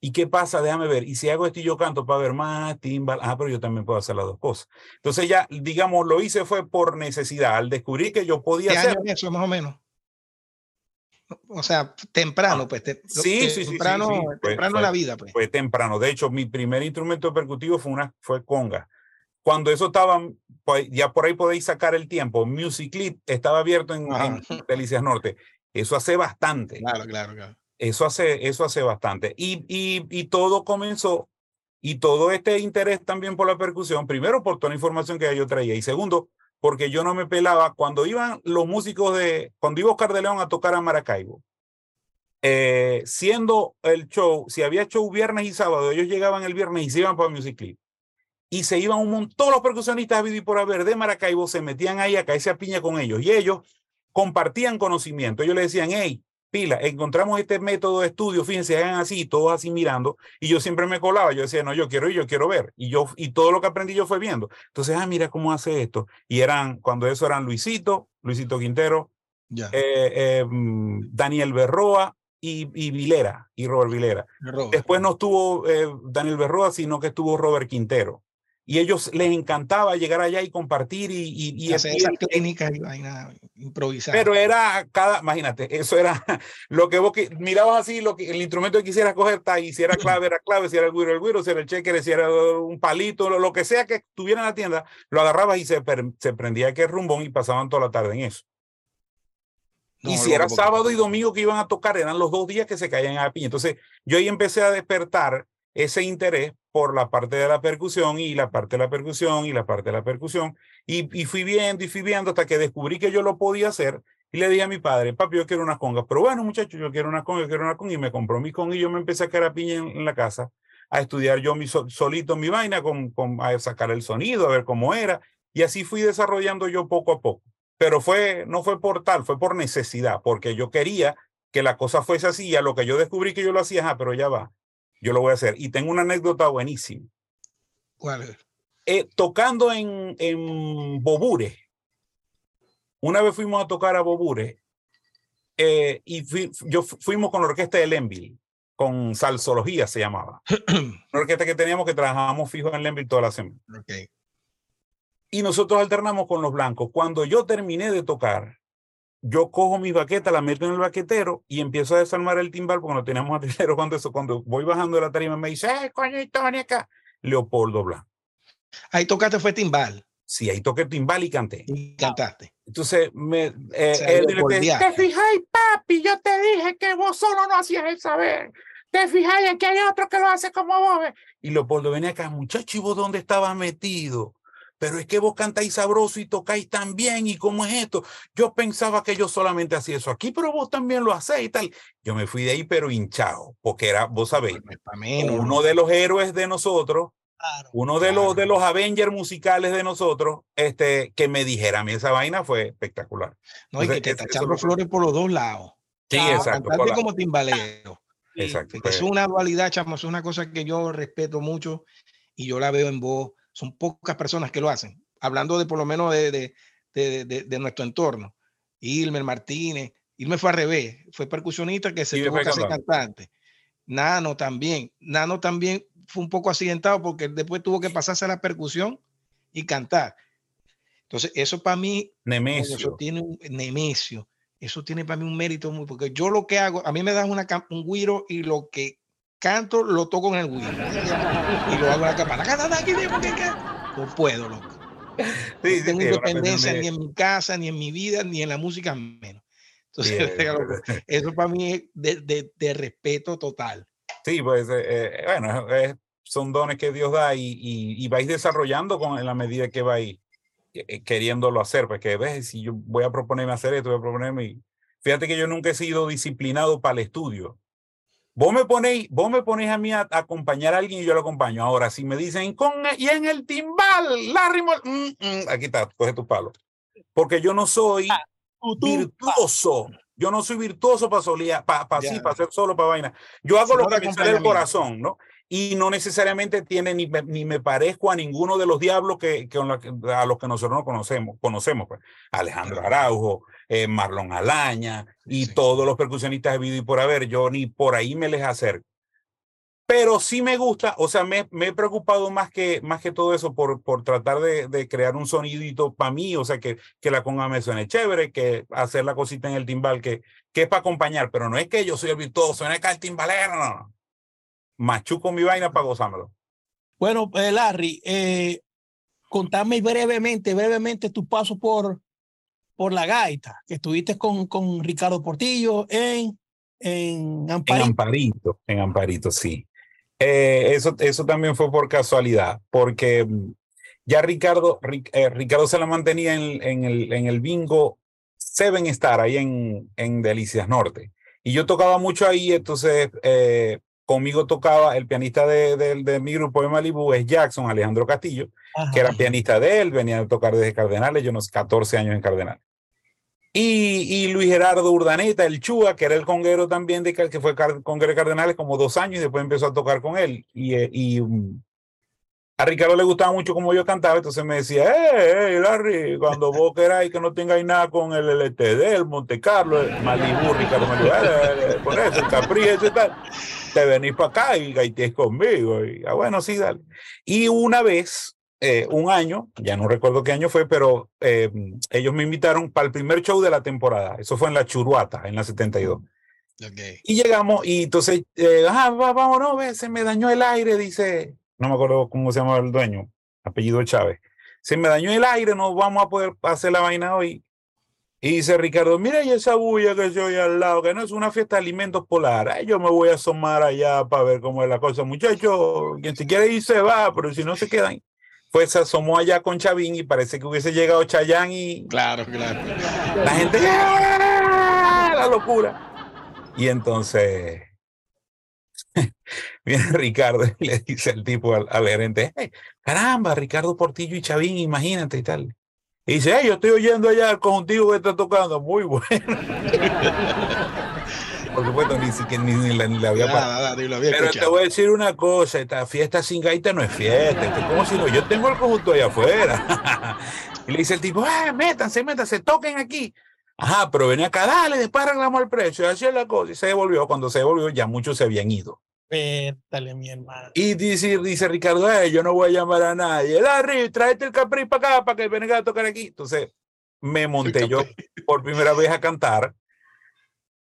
¿Y qué pasa? Déjame ver. Y si hago esto y yo canto para ver más timbal, ah, pero yo también puedo hacer las dos cosas. Entonces ya, digamos, lo hice fue por necesidad, al descubrir que yo podía hacer. eso más o menos? O sea, temprano, ah, pues. sí, sí, temprano, sí, temprano fue, la vida, pues. Fue temprano. De hecho, mi primer instrumento percutivo fue una, fue conga. cuando eso estaba, pues, ya por ahí podéis sacar el tiempo, Music Clip estaba abierto en, en Delicias Norte. Eso hace bastante. Claro, claro, claro. Eso hace, eso hace bastante. Y, y, y todo comenzó, y todo este interés también por la percusión, primero por toda la información que yo traía, y segundo, porque yo no me pelaba cuando iban los músicos de, cuando iba Oscar de León a tocar a Maracaibo, eh, siendo el show, si había show viernes y sábado, ellos llegaban el viernes y se iban para Music Clip. Y se iban un montón, los percusionistas a y por haber de Maracaibo se metían ahí a caerse a piña con ellos. Y ellos compartían conocimiento. Ellos le decían, hey, pila, encontramos este método de estudio, fíjense, hagan así, todos así mirando, y yo siempre me colaba, yo decía, no, yo quiero ir, yo quiero ver, y yo, y todo lo que aprendí yo fue viendo. Entonces, ah, mira cómo hace esto. Y eran, cuando eso eran Luisito, Luisito Quintero, eh, eh, mm, Daniel Berroa y, y, Vilera, y Robert Vilera. Después no estuvo eh, Daniel Berroa, sino que estuvo Robert Quintero y ellos les encantaba llegar allá y compartir y, y, y hacer esas clínicas y vaina improvisar. Pero era cada, imagínate, eso era <laughs> lo que vos mirabas así, lo que el instrumento que quisieras coger, está y si era clave, era clave, si era el güiro, el güiro, si era el cheque, si era un palito, lo, lo, que sea que estuviera en la tienda, lo agarrabas y se, se prendía que rumbón y pasaban toda la tarde en eso. No, y si era sábado y domingo que iban a tocar, eran los dos días que se caían a la piña. Entonces, yo ahí empecé a despertar ese interés por la parte de la percusión y la parte de la percusión y la parte de la percusión. Y, fui viendo y fui viendo hasta que descubrí que yo lo podía hacer. Y le dije a mi padre, papi, yo quiero una conga. Pero bueno, muchachos, yo quiero una conga, yo quiero una conga. Y me compró mi conga y yo me empecé a quedar en, la casa, a estudiar yo mi solito mi vaina, con, con, a sacar el sonido, a ver cómo era. Y así fui desarrollando yo poco a poco. Pero fue, no fue por tal, fue por necesidad, porque yo quería que la cosa fuese así. Y a lo que yo descubrí que yo lo hacía, ah, pero ya va yo lo voy a hacer. Y tengo una anécdota buenísima. ¿Cuál es? Eh, tocando en, en Bobure. Una vez fuimos a tocar a Bobure eh, y yo fuimos con la orquesta de Lenville, con Salsología se llamaba. <clears throat> una orquesta que teníamos que trabajábamos fijo en Lenville toda la semana. Okay. Y nosotros alternamos con los blancos. Cuando yo terminé de tocar, yo cojo mi baqueta, la meto en el baquetero y empiezo a desarmar el timbal porque no teníamos atilero <laughs> cuando eso, cuando voy bajando de la tarima me dice, ¡ay, coñito, ven acá! Leopoldo Blanco. Ahí tocaste fue timbal. Sí, ahí toqué timbal y canté. Y cantaste. Entonces, me, eh, él, te fijáis, papi, yo te dije que vos solo no hacías el saber. Te fijáis que hay otro que lo hace como vos. Y Leopoldo venía acá, muchacho, ¿y vos dónde estabas metido? Pero es que vos cantáis sabroso y tocáis tan bien, ¿y cómo es esto? Yo pensaba que yo solamente hacía eso aquí, pero vos también lo hacéis y tal. Yo me fui de ahí, pero hinchado, porque era, vos sabéis, uno de los héroes de nosotros, uno de los de los Avengers musicales de nosotros, este, que me dijera a mí esa vaina fue espectacular. No, hay que te los flores por los dos lados. Sí, exacto. como timbalero. Exacto. Es una dualidad, chamo, es una cosa que yo respeto mucho y yo la veo en vos son pocas personas que lo hacen. Hablando de por lo menos de, de, de, de nuestro entorno. Ilmer Martínez, Ilmer fue al revés, fue percusionista que se tuvo que hacer cantante. Nano también, Nano también fue un poco accidentado porque después tuvo que pasarse a la percusión y cantar. Entonces, eso para mí, Nemesio. eso tiene un Nemesio, eso tiene para mí un mérito muy, porque yo lo que hago, a mí me dan una, un guiro y lo que canto, lo toco en el Wii. Y lo hago en la campana. No puedo, loco. no tengo independencia ni en mi casa, ni en mi vida, ni en la música menos. Entonces, <laughs> eso para mí es de, de, respeto total. Sí, pues, eh, eh, bueno, son dones que Dios da y, y, y, vais desarrollando con, en la medida que vais eh, queriéndolo hacer. Porque ves, si yo voy a proponerme hacer esto, voy a proponerme. Fíjate que yo nunca he sido disciplinado para el estudio. Vos me ponéis, vos me ponéis a mí a, acompañar a alguien y yo lo acompaño. Ahora, si me dicen con y en el timbal, Larry, mm, mm, aquí está, coge tu palo. Porque yo no soy ah, virtuoso. Yo no soy virtuoso para solía, para pa, para hacer solo para vaina. Yo hago lo que me sale del corazón, ¿no? Y no necesariamente tiene ni, ni me parezco a ninguno de los diablos que, que a los que nosotros no conocemos, conocemos pues. Alejandro Araujo, eh, Marlon Alaña y todos los percusionistas de vida y por haber, yo ni por ahí me les acerco. Pero sí me gusta, o sea, me, me he preocupado más que, más que todo eso por, por tratar de, de crear un sonidito para mí, o sea, que, que la conga me suene chévere, que hacer la cosita en el timbal, que, que es para acompañar, pero no es que yo soy el virtuoso, no es que el timbalero, no, no. Machuco mi vaina para gozármelo. Bueno, eh, Larry, eh, contame brevemente, brevemente tu paso por, por la gaita, que estuviste con, con Ricardo Portillo en, en Amparito. En Amparito, en Amparito, sí. Eh, eso, eso también fue por casualidad, porque mm, ya Ricardo, eh, Ricardo se la mantenía en, en, el, en el bingo Seven Star, ahí en, en Delicias Norte. Y yo tocaba mucho ahí, entonces eh, conmigo tocaba el pianista de, de, mi grupo de Malibu, es Jackson, Alejandro Castillo, que era pianista de él, venía a tocar desde Cardenales, yo unos 14 años en Cardenales. Y, y, Luis Gerardo Urdaneta, el Chua, que era el conguero también, de, que fue conguero de Cardenales como dos años y después empezó a tocar con él. Y, eh, y um, a Ricardo le gustaba mucho como yo cantaba, entonces me decía, eh, eh Larry, cuando vos <laughs> queráis que no tengáis nada con el LTD, el Monte Carlo, el Malibu, Ricardo Malibu, eh, por eso, el Capri, y tal, te venís para acá y gaités conmigo. Y, ah, bueno, sí, dale. Y una vez, eh, un año, ya no recuerdo qué año fue, pero eh, ellos me invitaron para el primer show de la temporada. Eso fue en la Churuata, en la 72. Okay. Y llegamos y entonces, eh, ah, vámonos, se me dañó el aire, dice, no me acuerdo cómo se llama el dueño, apellido Chávez. Se me dañó el aire, no vamos a poder hacer la vaina hoy. Y dice Ricardo, mira y esa bulla que yo al lado, que no es una fiesta de alimentos polar. yo me voy a asomar allá para ver cómo es la cosa. Muchachos, quien se quiere ir se va, pero si no se quedan pues se asomó allá con Chavín y parece que hubiese llegado Chayán y... Claro, claro. La gente... ¡ah! La locura. Y entonces viene <laughs> Ricardo y le dice el tipo al, gerente, caramba, Ricardo Portillo y Chavín, imagínate y tal. Y dice, yo estoy oyendo allá el conjuntivo que está tocando, muy bueno. <laughs> por supuesto, ni siquiera ni, ni, la, había pasado. Pero te voy a decir una cosa, esta fiesta sin gaita no es fiesta, es como si no, yo tengo el conjunto allá afuera. <laughs> y le dice el tipo, eh, métanse, métanse, toquen aquí. Ajá, pero venía acá, dale, después arreglamos el precio, y así es la cosa. Y se devolvió, cuando se devolvió ya muchos se habían ido. Pétale, mi hermano. Y dice, dice Ricardo, eh, yo no voy a llamar a nadie. Larry, tráete el Capri para acá para que venga a tocar aquí. Entonces me monté yo por primera vez a cantar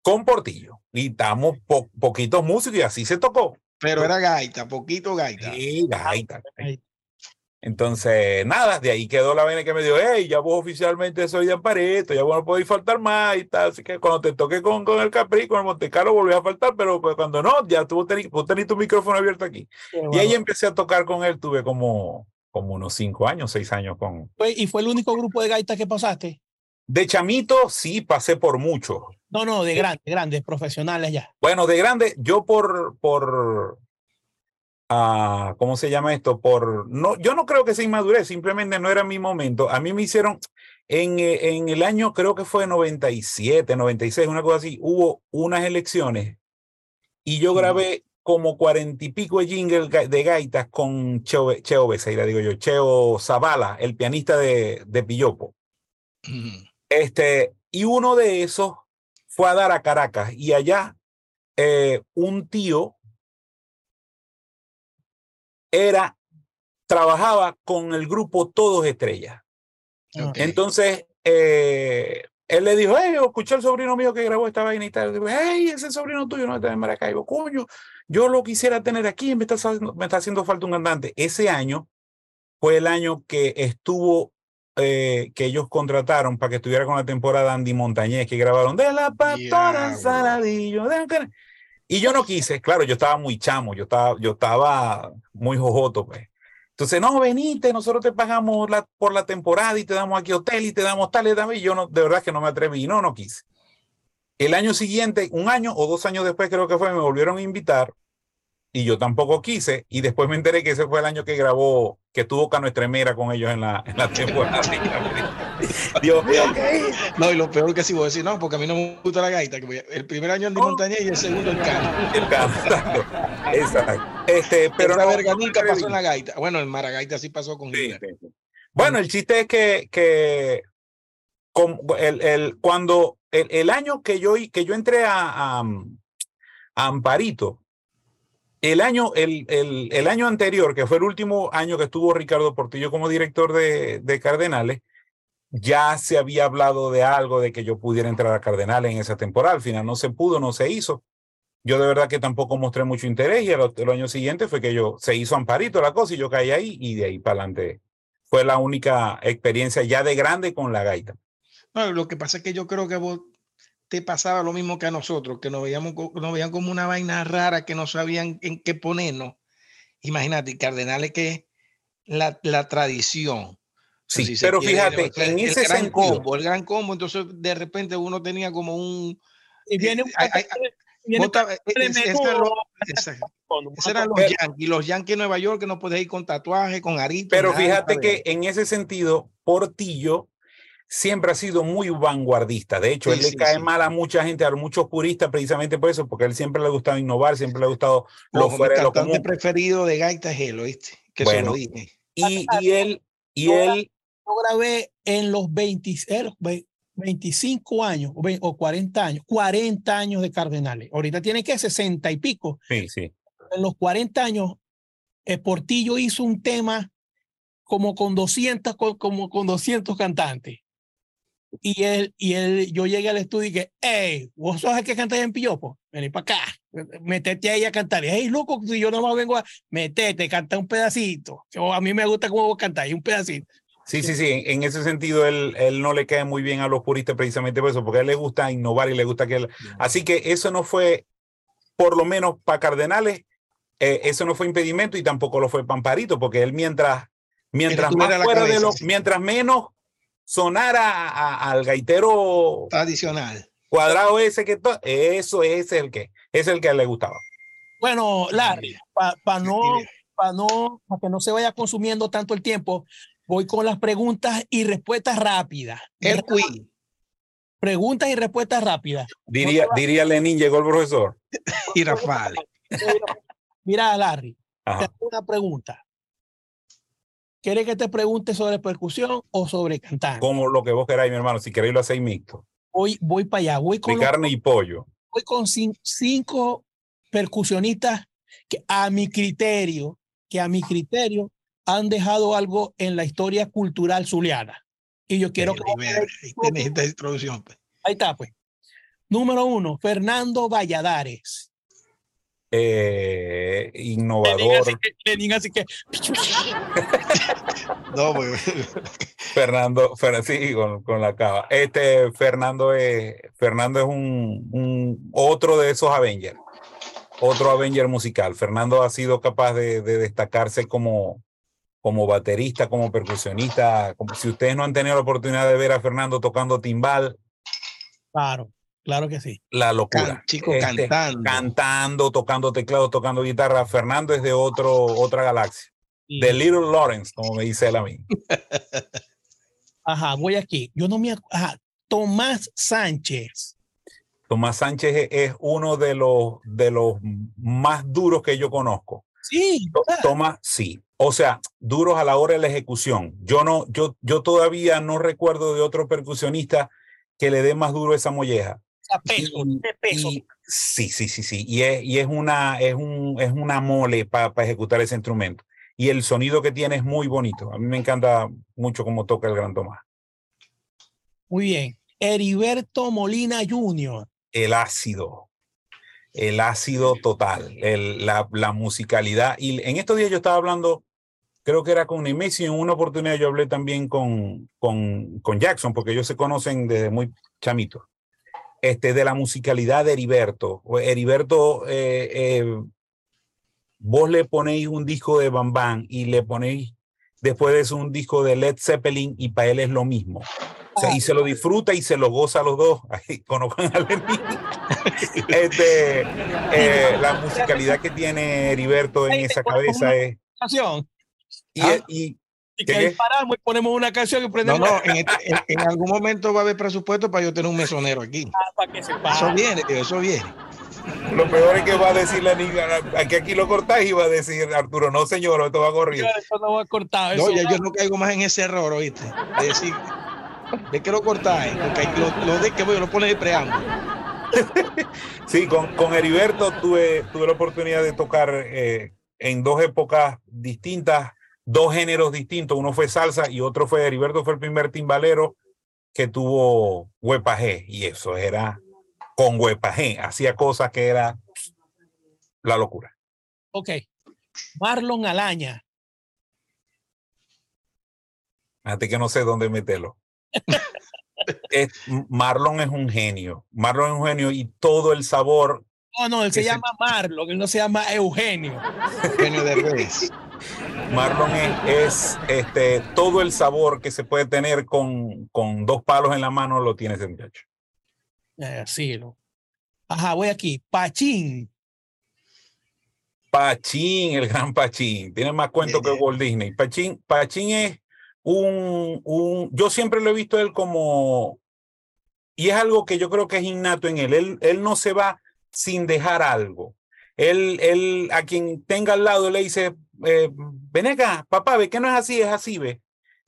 con Portillo. Y estamos poquitos músicos y así se tocó. Pero era gaita, poquito gaita. Sí, gaita. Entonces, nada, de ahí quedó la vena que me dijo, hey, ya vos oficialmente soy de Ampareto, ya vos no podéis faltar más y tal. Así que cuando te toqué con, con el Capri, con el Montecarlo, volví a faltar, pero pues cuando no, ya tú tenés, vos tenés tu micrófono abierto aquí. y ahí empecé a tocar con él, tuve como, como unos cinco años, seis años con... ¿Y fue el único grupo de gaitas que pasaste? De chamito, sí, pasé por mucho. No, no, de grandes, grandes, profesionales ya. Bueno, de grande, yo por, por, ¿cómo se llama esto? Por, no, yo no creo que sea inmadurez, simplemente no era mi momento. A mí me hicieron, en, en el año, creo que fue 97, 96, una cosa así, hubo unas elecciones y yo grabé como cuarenta y pico de jingles de gaitas con Cheo, Cheo Becerra, digo yo, Cheo Zavala, el pianista de, de Pillopo. Este, y uno de esos fue a dar a Caracas y allá eh, un tío era, trabajaba con el grupo Todos Estrellas. Entonces, eh, él le dijo, hey, escuché al sobrino mío que grabó esta vaina y tal. Digo, hey, ese sobrino tuyo no está en Maracaibo. Coño, yo lo quisiera tener aquí, me está, me está haciendo falta un cantante. Ese año fue el año que estuvo eh, que ellos contrataron para que estuviera con la temporada Andy Montañez, que grabaron de la pastora Saladillo. Y yo no quise, claro, yo estaba muy chamo, yo estaba, yo estaba muy jojoto, pues. Entonces, no, venite, nosotros te pagamos la, por la temporada y te damos aquí hotel y te damos tal y tal. Y yo no, de verdad que no me atreví, no, no quise. El año siguiente, un año o dos años después creo que fue, me volvieron a invitar y yo tampoco quise. Y después me enteré que ese fue el año que grabó, que tuvo Cano Estremera con ellos en la, en la <laughs> temporada. <laughs> Dios mío, ¿qué No, y lo peor que sí voy a decir, no, porque a mí no me gusta la gaita. Que el primer año Andy Montañez y el segundo el Cano. El Cano, exacto. Este, pero la verga nunca pasó en la gaita. Bueno, en Maragaita sí pasó con sí, Bueno, el chiste es que, que con el, el, cuando el, el, año que yo, que yo entré a, a, a Amparito, el año, el, el, el, año anterior, que fue el último año que estuvo Ricardo Portillo como director de, de, Cardenales, ya se había hablado de algo, de que yo pudiera entrar a Cardenales en esa temporada. Al final no se pudo, no se hizo. Yo de verdad que tampoco mostré mucho interés y el, año siguiente fue que yo se hizo amparito la cosa y yo caí ahí y de ahí para adelante fue la única experiencia ya de grande con la gaita. No, lo que pasa es que yo creo que vos te pasaba lo mismo que a nosotros, que nos, veíamos, nos veían como una vaina rara, que no sabían en qué ponernos. Imagínate, Cardenales, que la, la tradición. Sí, pero fíjate, en el ese gran sentido, combo, el gran combo, entonces de repente uno tenía como un... Y viene, Eh, viene lo- <laughs> con una Ese eran los Yankees, los Yankees de Nueva York que no puedes ir con tatuaje, con arito. pero nada, fíjate nada. que en ese sentido, Portillo siempre ha sido muy vanguardista. De hecho, Sí, él le cae sí. mal a mucha gente, a muchos puristas, precisamente por eso, porque a él siempre le ha gustado innovar, siempre le ha gustado lo mi fuera de lo común. preferido de gaita es él, ¿oíste? Que se Bueno. lo dije. Y, y él, y él, yo grabé en los 20, eh, los ve- 25 años o ve- o 40 años, 40 años de Cardenales. Ahorita tiene que 60 y pico. sí, sí. En los 40 años, eh, Portillo hizo un tema como con 200, co- como con 200 cantantes. Y él, y él, yo llegué al estudio y que, hey, vos sos el que canta en Pillopo, vení para acá, metete ahí a cantar. Y, hey, loco, si yo no más vengo a metete, canta un pedacito. Yo, a mí me gusta cómo vos cantáis, un pedacito. Sí, sí, sí. En, ese sentido, él, él no le cae muy bien a los puristas precisamente por eso, porque a él le gusta innovar y le gusta que él. Así que eso no fue, por lo menos para Cardenales, eh, eso no fue impedimento y tampoco lo fue Pamparito, porque él mientras, mientras más fuera de cabeza, lo, sí. mientras menos sonara a- a- al gaitero Tradicional. cuadrado ese que to- eso es el que es el que le gustaba. Bueno, Larry, para no, Dime. para no, para que no se vaya consumiendo tanto el tiempo, voy con las preguntas y respuestas rápidas. El Queen Preguntas y respuestas rápidas. Diría, diría Lenin, llegó el profesor. <laughs> y Rafael. Mira, Larry, te hago una pregunta. ¿Quieres que te pregunte sobre percusión o sobre cantar? Como lo que vos queráis, mi hermano. Si queréis lo hacéis mixto. Voy, voy para allá. Voy De con, los- carne y pollo. voy con cin- cinco percusionistas que a mi criterio, que a mi criterio han dejado algo en la historia cultural zuliana. Y yo quiero que... Esta introducción. pues. Ahí está, pues. Número uno, Fernando Valladares. Eh, Lenin innovador. así que, Lenin así que <laughs> No, pues, <laughs> Fernando, Fer- sí, con, con la cava. Este Fernando es, Fernando es un, un otro de esos Avengers, otro Avenger musical. Fernando ha sido capaz de, de destacarse como, como baterista, como percusionista. Como, si ustedes no han tenido la oportunidad de ver a Fernando tocando timbal, Claro, claro que sí. la locura. can- chico Este, cantando. Cantando, tocando teclado, tocando guitarra. Fernando es de otro, otra galaxia. De Little Lawrence, como me dice él a mí. <laughs> Ajá, voy aquí. Yo no me Ajá, Tomás Sánchez. Tomás Sánchez es- uno de los, de los más duros que yo conozco. Sí, To- Tomás, sí. O sea, duros a la hora de la ejecución. Yo no, yo, yo todavía no recuerdo de otro percusionista que le dé más duro esa molleja. a peso, Y- de peso. y- sí, sí, sí, sí. Y es, y es una, es un, es una mole para ejecutar ese instrumento. Y el sonido que tiene es muy bonito. A mí me encanta mucho cómo toca el gran Tomás. Muy bien. Heriberto Molina Jr. el ácido, el ácido total, el- la, la musicalidad. Y en estos días yo estaba hablando, creo que era con Nemesio, en una oportunidad yo hablé también con, con, con Jackson, porque ellos se conocen desde muy chamitos, este, de la musicalidad de Heriberto. Heriberto, eh, eh, vos le ponéis un disco de Bam Bam y le ponéis después de eso un disco de Led Zeppelin y para él es lo mismo. O sea, y se lo disfruta y se lo goza a los dos. <laughs> Ahí conozcan a Lenin. <laughs> Este, eh, la musicalidad que tiene Heriberto en esa cabeza es. Y, Ah. y- Y ¿Qué, que ahí paramos y ponemos una canción y No, prendemos no, en, este- en- en algún momento va a haber presupuesto para yo tener un mesonero aquí. <laughs> para que se Eso viene, tío, eso viene. lo peor es que va a decir la niña, aquí aquí lo cortáis y va a decir Arturo, no señor, esto va corrido. Eso no va a cortar. No, ya yo no caigo más en ese error, ¿oíste? De decir, ¿de qué lo cortáis? Porque lo, lo de que voy, lo pone de preámbulo. <laughs> Sí, con, con Heriberto tuve, tuve la oportunidad de tocar eh, en dos épocas distintas, dos géneros distintos. Uno fue salsa y otro fue Heriberto, fue el primer timbalero que tuvo huepajé y eso era con huepajé. Hacía cosas que era la locura. Ok. Marlon Alaña. Fíjate que no sé dónde meterlo. <laughs> Es- Marlon es un genio. Marlon es un genio y todo el sabor. No, no, él se llama Marlon, él no se llama Eugenio. Eugenio Derbez. Marlon es, es, este, todo el sabor que se puede tener con, con dos palos en la mano lo tiene ese muchacho. Eh, sí, lo- Ajá, voy aquí. Pachín. Pachín, el gran Pachín. Tiene más cuento que Walt Disney. Pachín, Pachín es un, un. Yo siempre lo he visto a él como. Y es algo que yo creo que es innato en él. Él, él no se va sin dejar algo. Él, él, a quien tenga al lado, le dice: eh, Ven acá, papá, ve que no es así, es así, ve.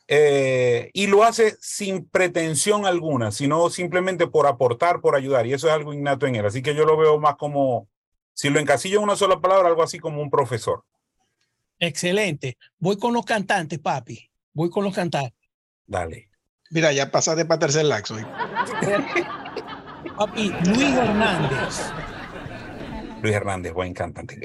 Eh, y lo hace sin pretensión alguna, sino simplemente por aportar, por ayudar. Y eso es algo innato en él. Así que yo lo veo más como, si lo encasillo en una sola palabra, algo así como un profesor. Excelente. Voy con los cantantes, papi. Voy con los cantantes. Dale. Mira, ya pasaste para tercer laxo. hoy. <laughs> Papi, Luis Hernández. Luis Hernández, buen cantante.